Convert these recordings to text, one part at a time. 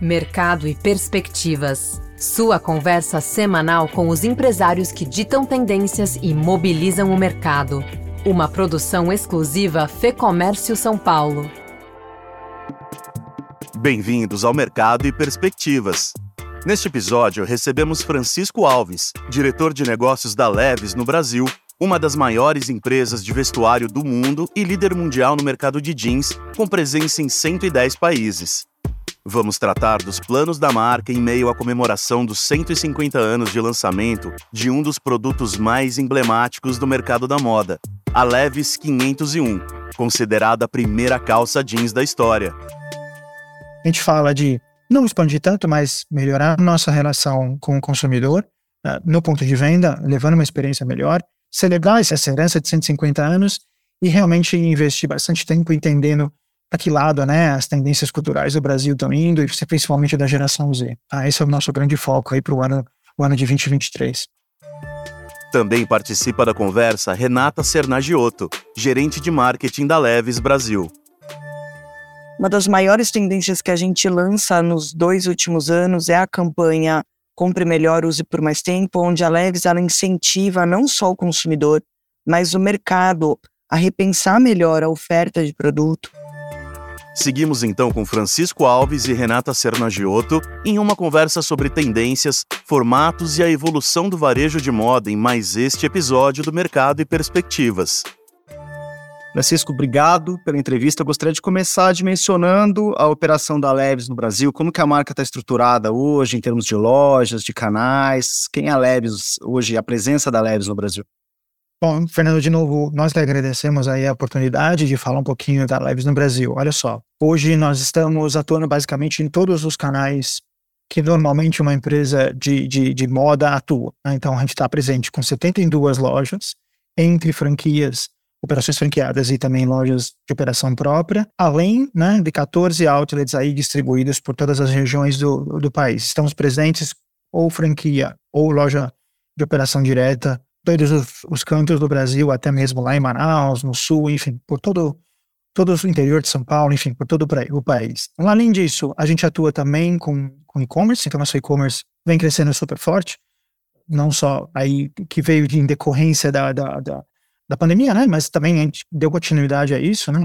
Mercado e Perspectivas. Sua conversa semanal com os empresários que ditam tendências e mobilizam o mercado. Uma produção exclusiva Fê Comércio São Paulo. Bem-vindos ao Mercado e Perspectivas. Neste episódio, recebemos Francisco Alves, diretor de negócios da Leves no Brasil, uma das maiores empresas de vestuário do mundo e líder mundial no mercado de jeans, com presença em 110 países. Vamos tratar dos planos da marca em meio à comemoração dos 150 anos de lançamento de um dos produtos mais emblemáticos do mercado da moda, a Levis 501, considerada a primeira calça jeans da história. A gente fala de não expandir tanto, mas melhorar nossa relação com o consumidor uh, no ponto de venda, levando uma experiência melhor, celebrar essa herança de 150 anos e realmente investir bastante tempo entendendo para que lado né, as tendências culturais do Brasil estão indo, e principalmente da geração Z. Ah, esse é o nosso grande foco aí para o ano, o ano de 2023. Também participa da conversa Renata Sernagiotto, gerente de marketing da Leves Brasil. Uma das maiores tendências que a gente lança nos dois últimos anos é a campanha Compre Melhor, Use por Mais Tempo, onde a Leves ela incentiva não só o consumidor, mas o mercado a repensar melhor a oferta de produto, Seguimos então com Francisco Alves e Renata Sernagiotto em uma conversa sobre tendências, formatos e a evolução do varejo de moda em mais este episódio do Mercado e Perspectivas. Francisco, obrigado pela entrevista. Eu gostaria de começar dimensionando a operação da Leves no Brasil, como que a marca está estruturada hoje em termos de lojas, de canais, quem é a Leves hoje, a presença da Leves no Brasil. Bom, Fernando, de novo, nós lhe agradecemos aí a oportunidade de falar um pouquinho da Lives no Brasil. Olha só, hoje nós estamos atuando basicamente em todos os canais que normalmente uma empresa de, de, de moda atua. Né? Então, a gente está presente com 72 lojas, entre franquias, operações franqueadas e também lojas de operação própria, além né, de 14 outlets aí distribuídos por todas as regiões do, do país. Estamos presentes ou franquia ou loja de operação direta todos os, os, cantos do Brasil, até mesmo lá em Manaus, no sul, enfim, por todo, todo o interior de São Paulo, enfim, por todo o país. Além disso, a gente atua também com, com e-commerce, então nosso e-commerce vem crescendo super forte, não só aí que veio em decorrência da, da, da, da pandemia, né, mas também a gente deu continuidade a isso, né,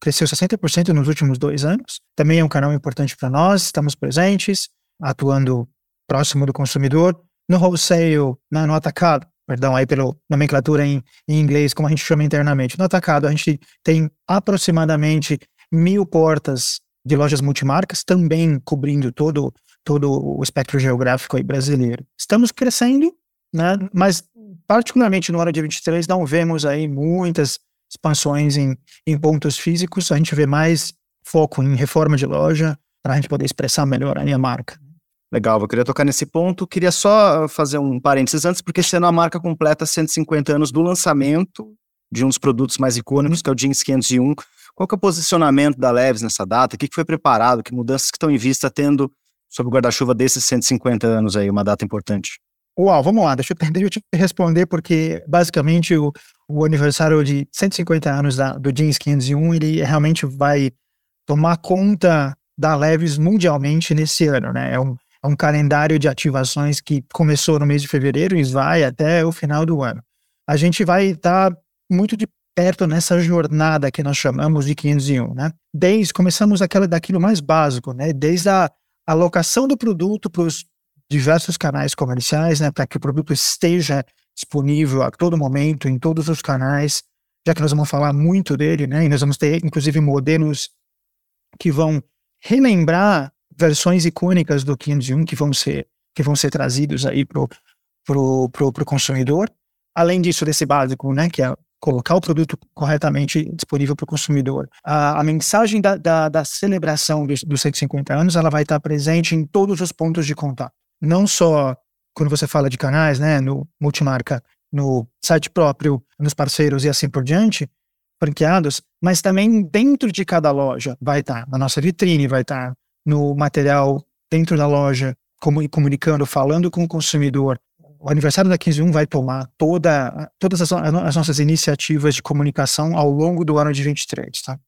cresceu 60% nos últimos dois anos, também é um canal importante para nós, estamos presentes, atuando próximo do consumidor, no wholesale, né, no atacado, perdão, aí pela nomenclatura em, em, inglês, como a gente chama internamente. No atacado, a gente tem aproximadamente mil portas de lojas multimarcas, também cobrindo todo, todo o espectro geográfico aí brasileiro. Estamos crescendo, né, mas particularmente no ano de 23 não vemos aí muitas expansões em, em pontos físicos, a gente vê mais foco em reforma de loja, para a gente poder expressar melhor a minha marca. Legal, eu queria tocar nesse ponto. Queria só fazer um parênteses antes, porque ano a marca completa 150 anos do lançamento de um dos produtos mais icônicos, que é o Jeans 501. Qual que é o posicionamento da Leves nessa data? O que, foi preparado? Que mudanças que estão em vista tendo sob o guarda-chuva desses 150 anos aí, uma data importante? Uau, vamos lá, deixa eu, deixa eu te responder, porque basicamente o, o aniversário de 150 anos da, do Jeans 501, ele realmente vai tomar conta da Leves mundialmente nesse ano, né? É um, é um calendário de ativações que começou no mês de fevereiro e vai até o final do ano. A gente vai estar muito de perto nessa jornada que nós chamamos de 501, né? Desde começamos aquela daquilo mais básico, né? Desde a alocação do produto para os diversos canais comerciais, né? Para que o produto esteja disponível a todo momento em todos os canais, já que nós vamos falar muito dele, né? E nós vamos ter inclusive modelos que vão relembrar versões icônicas do 501 que vão ser que vão ser trazidos aí pro pro, pro, pro consumidor. Além disso, desse básico, né, que é colocar o produto corretamente disponível para o consumidor. A, a mensagem da, da, da celebração dos, dos 150 anos, ela vai estar presente em todos os pontos de contato. Não só quando você fala de canais, né, no multimarca, no site próprio, nos parceiros e assim por diante, franqueados, mas também dentro de cada loja vai estar, na nossa vitrine vai estar, no material dentro da loja, comunicando, falando com o consumidor. O aniversário da 151 vai tomar toda, todas as, as, nossas iniciativas de comunicação ao longo do ano de 23, tá?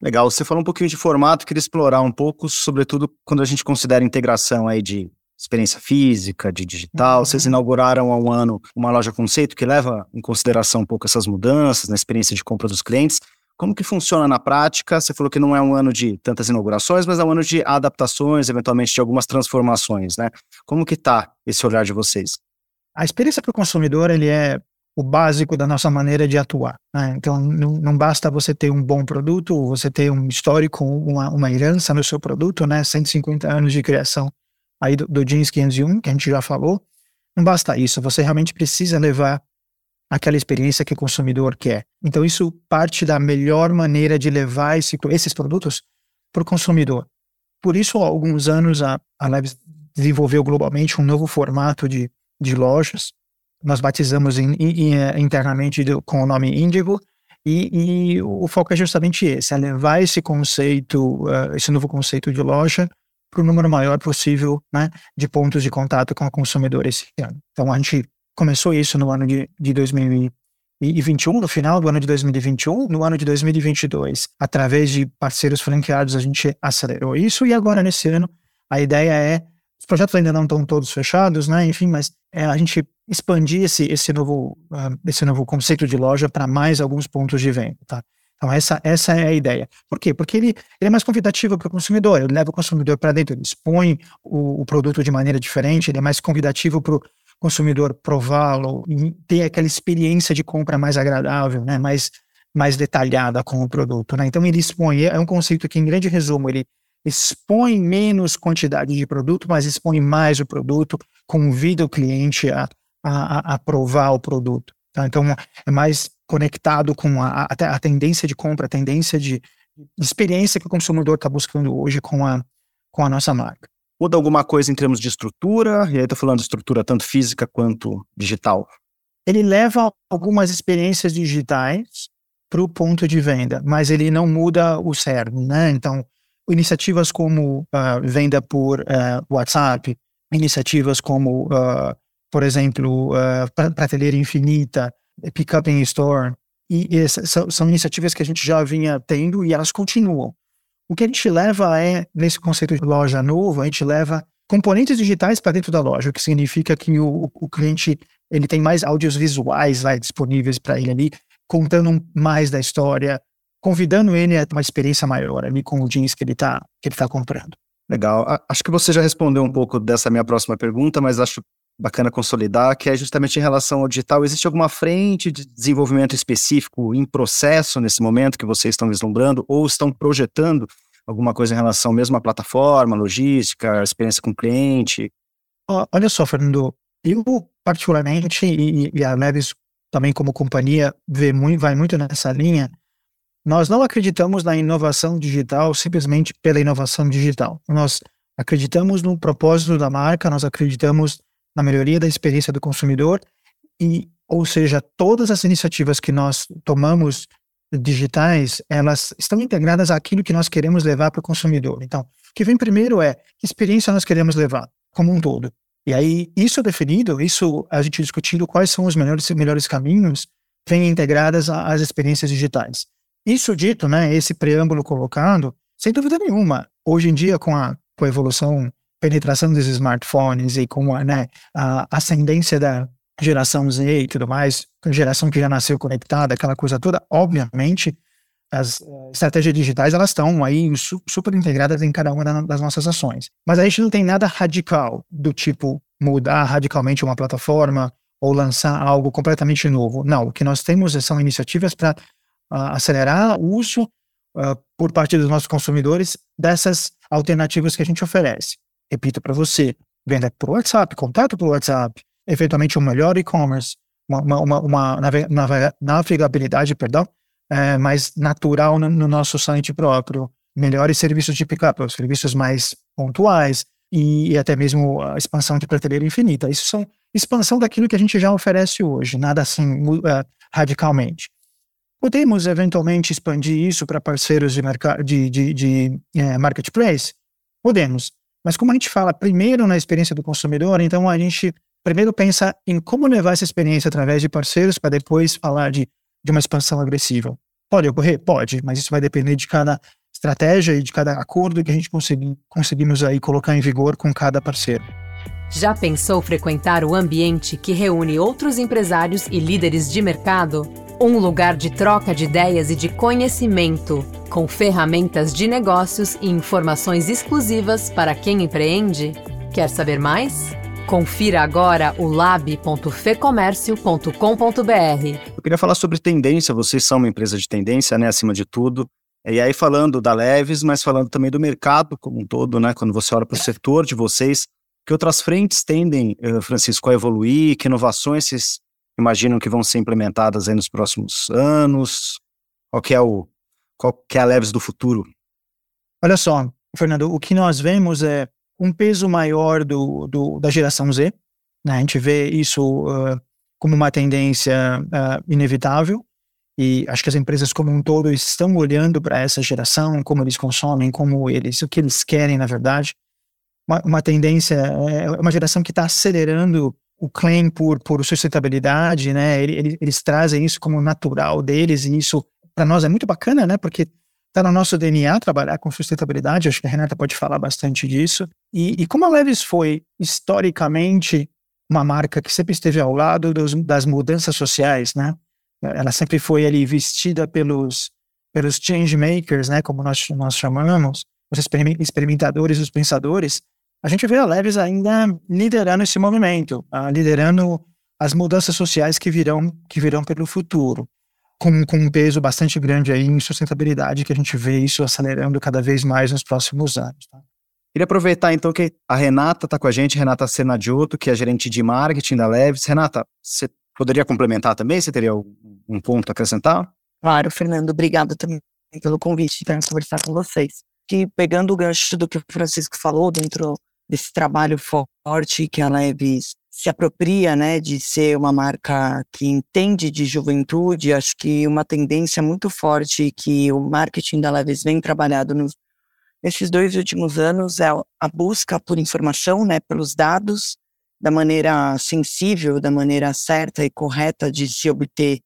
Legal, você falou um pouquinho de formato, queria explorar um pouco, sobretudo quando a gente considera integração aí de experiência física, de digital. Uhum. Vocês inauguraram há um ano uma loja conceito que leva em consideração um pouco essas mudanças na experiência de compra dos clientes. Como que funciona na prática? Você falou que não é um ano de tantas inaugurações, mas é um ano de adaptações, eventualmente de algumas transformações, né? Como que está esse olhar de vocês? A experiência para o consumidor, ele é o básico da nossa maneira de atuar. Né? Então, não, não, basta você ter um bom produto, você ter um histórico, uma, uma herança no seu produto, né? 150 anos de criação aí do, do Jeans 501, que a gente já falou. Não basta isso, você realmente precisa levar aquela experiência que o consumidor quer. Então, isso parte da melhor maneira de levar esse, esses produtos para o consumidor. Por isso, há alguns anos, a, a Leves desenvolveu globalmente um novo formato de, de lojas, nós batizamos in, in, eh, internamente com o nome Índigo, e, e, o foco é justamente esse, é levar esse conceito, uh, esse novo conceito de loja para o número maior possível né, de pontos de contato com o consumidor esse ano. Então, a gente começou isso no ano de, de 2021, no final do ano de 2021, no ano de 2022, através de parceiros franqueados, a gente acelerou isso, e agora, nesse ano, a ideia é, os projetos ainda não estão todos fechados, né, enfim, mas é a gente expandir esse, esse, novo, uh, esse novo conceito de loja para mais alguns pontos de venda, tá? Então, essa, essa é a ideia. Por quê? Porque ele, ele é mais convidativo para o consumidor, ele leva o consumidor para dentro, ele expõe o, o, produto de maneira diferente, ele é mais convidativo para o consumidor prová-lo, ter aquela experiência de compra mais agradável, né? mais, mais detalhada com o produto. Né? Então, ele expõe, é um conceito que, em grande resumo, ele expõe menos quantidade de produto, mas expõe mais o produto, convida o cliente a, a, a provar o produto. Tá? Então, é mais conectado com a, a, a, tendência de compra, a tendência de, de experiência que o consumidor está buscando hoje com a, com a nossa marca. Muda alguma coisa em termos de estrutura? E aí estou falando de estrutura tanto física quanto digital. Ele leva algumas experiências digitais para o ponto de venda, mas ele não muda o cerne, né? Então, iniciativas como uh, venda por uh, WhatsApp, iniciativas como uh, por exemplo, prateleira infinita, pick-up in store, e, e são, são, iniciativas que a gente já vinha tendo e elas continuam. O que a gente leva é, nesse conceito de loja novo, a gente leva componentes digitais para dentro da loja, o que significa que o, o cliente ele tem mais áudios visuais lá disponíveis para ele ali, contando mais da história, convidando ele a uma experiência maior ali com o jeans que ele está que ele tá comprando. Legal. Acho que você já respondeu um pouco dessa minha próxima pergunta, mas acho bacana consolidar, que é justamente em relação ao digital. Existe alguma frente de desenvolvimento específico em processo nesse momento que vocês estão vislumbrando ou estão projetando alguma coisa em relação mesmo à plataforma, logística, experiência com o cliente? Olha só, Fernando, eu particularmente, e, e a Leves também como companhia vê muito, vai muito nessa linha, nós não acreditamos na inovação digital simplesmente pela inovação digital. Nós acreditamos no propósito da marca, nós acreditamos na melhoria da experiência do consumidor e, ou seja, todas as iniciativas que nós tomamos digitais, elas estão integradas àquilo que nós queremos levar para o consumidor. Então, o que vem primeiro é que experiência nós queremos levar como um todo. E aí, isso definido, isso a gente discutindo quais são os melhores, melhores caminhos, vem integradas às experiências digitais. Isso dito, né, esse preâmbulo colocado, sem dúvida nenhuma, hoje em dia, com a, com a evolução penetração dos smartphones e com a, né, a ascendência da geração Z e tudo mais, geração que já nasceu conectada, aquela coisa toda, obviamente, as uh, estratégias digitais elas estão aí su super integradas em cada uma das nossas ações. Mas a gente não tem nada radical do tipo mudar radicalmente uma plataforma ou lançar algo completamente novo. Não, o que nós temos são iniciativas para uh, acelerar o uso uh, por parte dos nossos consumidores dessas alternativas que a gente oferece repito para você, venda por WhatsApp, contato por WhatsApp, eventualmente um melhor e-commerce, uma, uma, uma, navegabilidade, perdão, é, mais natural no, no, nosso site próprio, melhores serviços de pickup, serviços mais pontuais e, e, até mesmo a expansão de prateleira infinita. Isso são expansão daquilo que a gente já oferece hoje, nada assim uh, radicalmente. Podemos eventualmente expandir isso para parceiros de, de, de, de é, marketplace? Podemos. Mas como a gente fala primeiro na experiência do consumidor, então a gente primeiro pensa em como levar essa experiência através de parceiros para depois falar de, de uma expansão agressiva. Pode ocorrer? Pode, mas isso vai depender de cada estratégia e de cada acordo que a gente consegui, conseguimos aí colocar em vigor com cada parceiro. Já pensou frequentar o ambiente que reúne outros empresários e líderes de mercado? Um lugar de troca de ideias e de conhecimento, com ferramentas de negócios e informações exclusivas para quem empreende? Quer saber mais? Confira agora o lab.fecomércio.com.br. Eu queria falar sobre tendência. Vocês são uma empresa de tendência, né, acima de tudo. E aí falando da Leves, mas falando também do mercado como um todo, né? Quando você olha para o setor de vocês, que outras frentes tendem, eh, Francisco, a evoluir? Que inovações vocês imaginam que vão ser implementadas aí nos próximos anos? Qual que é o qual que é a Leves do futuro? Olha só, Fernando, o que nós vemos é um peso maior do, do da geração Z. Né? A gente vê isso uh, como uma tendência uh, inevitável e acho que as empresas como um todo estão olhando para essa geração, como eles consomem, como eles, o que eles querem, na verdade. Uma, uma tendência, é uma geração que está acelerando o claim por, por sustentabilidade, né? Eles, eles trazem isso como natural deles e isso para nós é muito bacana, né? Porque está no nosso DNA trabalhar com sustentabilidade. Acho que a Renata pode falar bastante disso. E, e como a Levis foi historicamente uma marca que sempre esteve ao lado dos, das mudanças sociais, né? Ela sempre foi ali vestida pelos pelos change makers, né? Como nós nós chamamos, os experimentadores, os pensadores. A gente vê a Levis ainda liderando esse movimento, uh, liderando as mudanças sociais que virão que virão pelo futuro com, com um peso bastante grande aí em sustentabilidade, que a gente vê isso acelerando cada vez mais nos próximos anos. Tá? Queria aproveitar então que a Renata está com a gente, Renata Senadioto, que é gerente de marketing da Leves. Renata, você poderia complementar também? Você teria um ponto a acrescentar? Claro, Fernando, obrigado também pelo convite para conversar com vocês. Que pegando o gancho do que o Francisco falou dentro desse trabalho forte que a Leves se apropria, né, de ser uma marca que entende de juventude, acho que uma tendência muito forte que o marketing da Leves vem trabalhado nos, nesses dois últimos anos é a busca por informação, né, pelos dados, da maneira sensível, da maneira certa e correta de se obter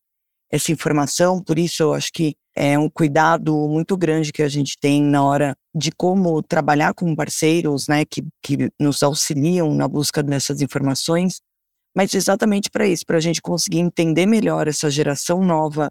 essa informação. Por isso, eu acho que é um cuidado muito grande que a gente tem na hora de como trabalhar com parceiros, né, que, que nos auxiliam na busca dessas informações, mas exatamente para isso, para a gente conseguir entender melhor essa geração nova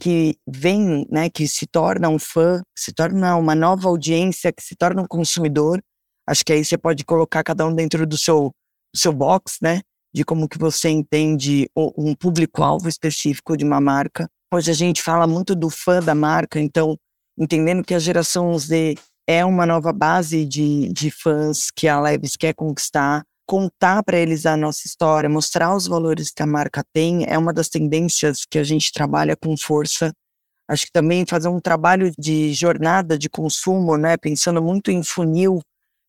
que vem, né, que se torna um fã, se torna uma nova audiência, que se torna um consumidor. Acho que aí você pode colocar cada um dentro do seu, do seu box, né, de como que você entende um público-alvo específico de uma marca. Hoje a gente fala muito do fã da marca, então entendendo que a geração Z é uma nova base de, de fãs que a Leves quer conquistar, contar para eles a nossa história, mostrar os valores que a marca tem, é uma das tendências que a gente trabalha com força. Acho que também fazer um trabalho de jornada de consumo, né, pensando muito em funil,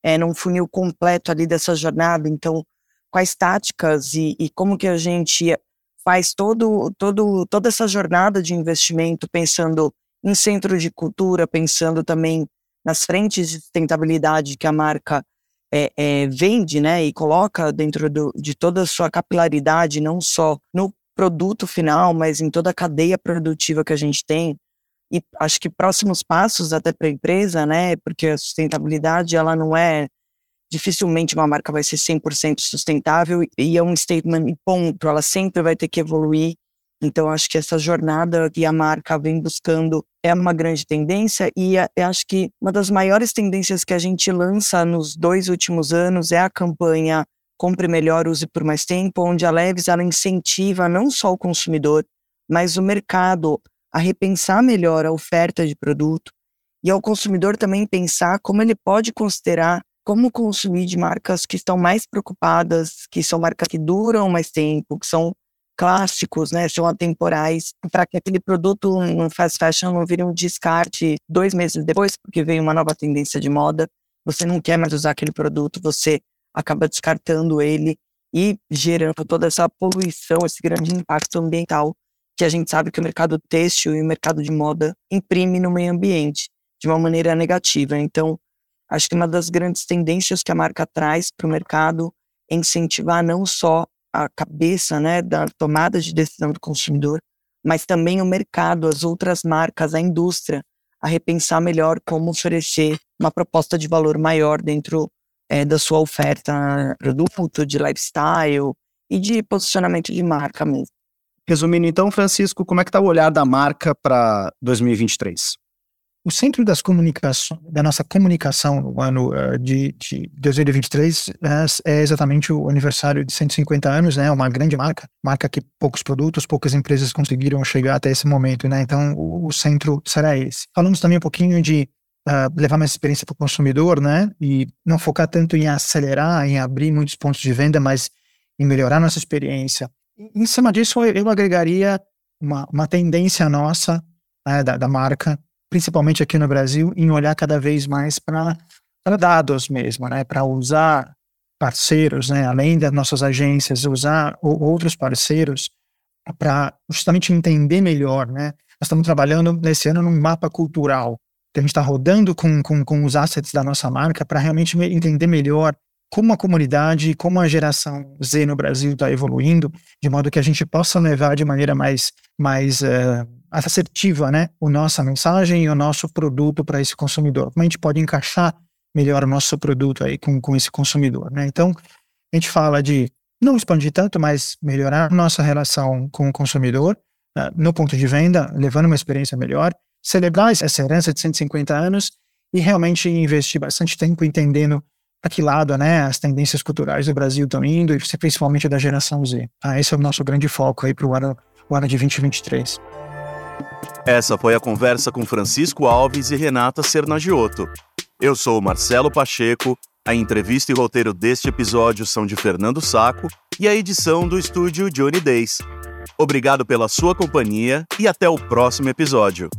é, num funil completo ali dessa jornada. Então, quais táticas e, e como que a gente faz todo, todo, toda essa jornada de investimento pensando em centro de cultura, pensando também nas frentes de sustentabilidade que a marca é, é, vende, né, e coloca dentro do, de toda a sua capilaridade, não só no produto final, mas em toda a cadeia produtiva que a gente tem. E acho que próximos passos até para a empresa, né, porque a sustentabilidade ela não é dificilmente uma marca vai ser 100% sustentável e é um statement ponto, ela sempre vai ter que evoluir. Então, acho que essa jornada que a marca vem buscando é uma grande tendência e eu acho que uma das maiores tendências que a gente lança nos dois últimos anos é a campanha Compre Melhor, Use por Mais Tempo, onde a Leves ela incentiva não só o consumidor, mas o mercado a repensar melhor a oferta de produto e ao consumidor também pensar como ele pode considerar como consumir de marcas que estão mais preocupadas, que são marcas que duram mais tempo, que são clássicos, né, são atemporais, para que aquele produto no fast fashion não vire um descarte dois meses depois, porque veio uma nova tendência de moda, você não quer mais usar aquele produto, você acaba descartando ele e gerando toda essa poluição, esse grande impacto ambiental que a gente sabe que o mercado têxtil e o mercado de moda imprime no meio ambiente de uma maneira negativa. Então, Acho que uma das grandes tendências que a marca traz para o mercado é incentivar não só a cabeça né, da tomada de decisão do consumidor, mas também o mercado, as outras marcas, a indústria, a repensar melhor como oferecer uma proposta de valor maior dentro é, da sua oferta produto, de lifestyle e de posicionamento de marca mesmo. Resumindo então, Francisco, como é que está o olhar da marca para 2023? O centro das comunicações, da nossa comunicação no ano uh, de, de 2023 é, é, exatamente o aniversário de 150 anos, né? Uma grande marca, marca que poucos produtos, poucas empresas conseguiram chegar até esse momento, né? Então, o, o centro será esse. Falamos também um pouquinho de uh, levar mais experiência para o consumidor, né? E não focar tanto em acelerar, em abrir muitos pontos de venda, mas em melhorar nossa experiência. Em cima disso, eu agregaria uma, uma tendência nossa né, da, da marca principalmente aqui no Brasil, em olhar cada vez mais para dados mesmo, né? Para usar parceiros, né? Além das nossas agências, usar outros parceiros para justamente entender melhor, né? Nós estamos trabalhando nesse ano num mapa cultural. Que a gente está rodando com, com, com os assets da nossa marca para realmente entender melhor como a comunidade, como a geração Z no Brasil está evoluindo, de modo que a gente possa levar de maneira mais, mais uh, assertiva né, a nossa mensagem e o nosso produto para esse consumidor. Como a gente pode encaixar melhor o nosso produto aí com, com esse consumidor. Né? Então, a gente fala de não expandir tanto, mas melhorar nossa relação com o consumidor uh, no ponto de venda, levando uma experiência melhor, celebrar essa herança de 150 anos e realmente investir bastante tempo entendendo para que lado né, as tendências culturais do Brasil estão indo, e principalmente da geração Z. Ah, esse é o nosso grande foco aí para o ano, o ano de 2023. Essa foi a conversa com Francisco Alves e Renata Sernagiotto. Eu sou Marcelo Pacheco, a entrevista e roteiro deste episódio são de Fernando Saco e a edição do estúdio Johnny Days. Obrigado pela sua companhia e até o próximo episódio.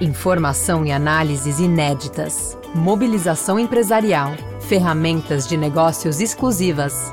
Informação e análises inéditas. Mobilização empresarial. Ferramentas de negócios exclusivas.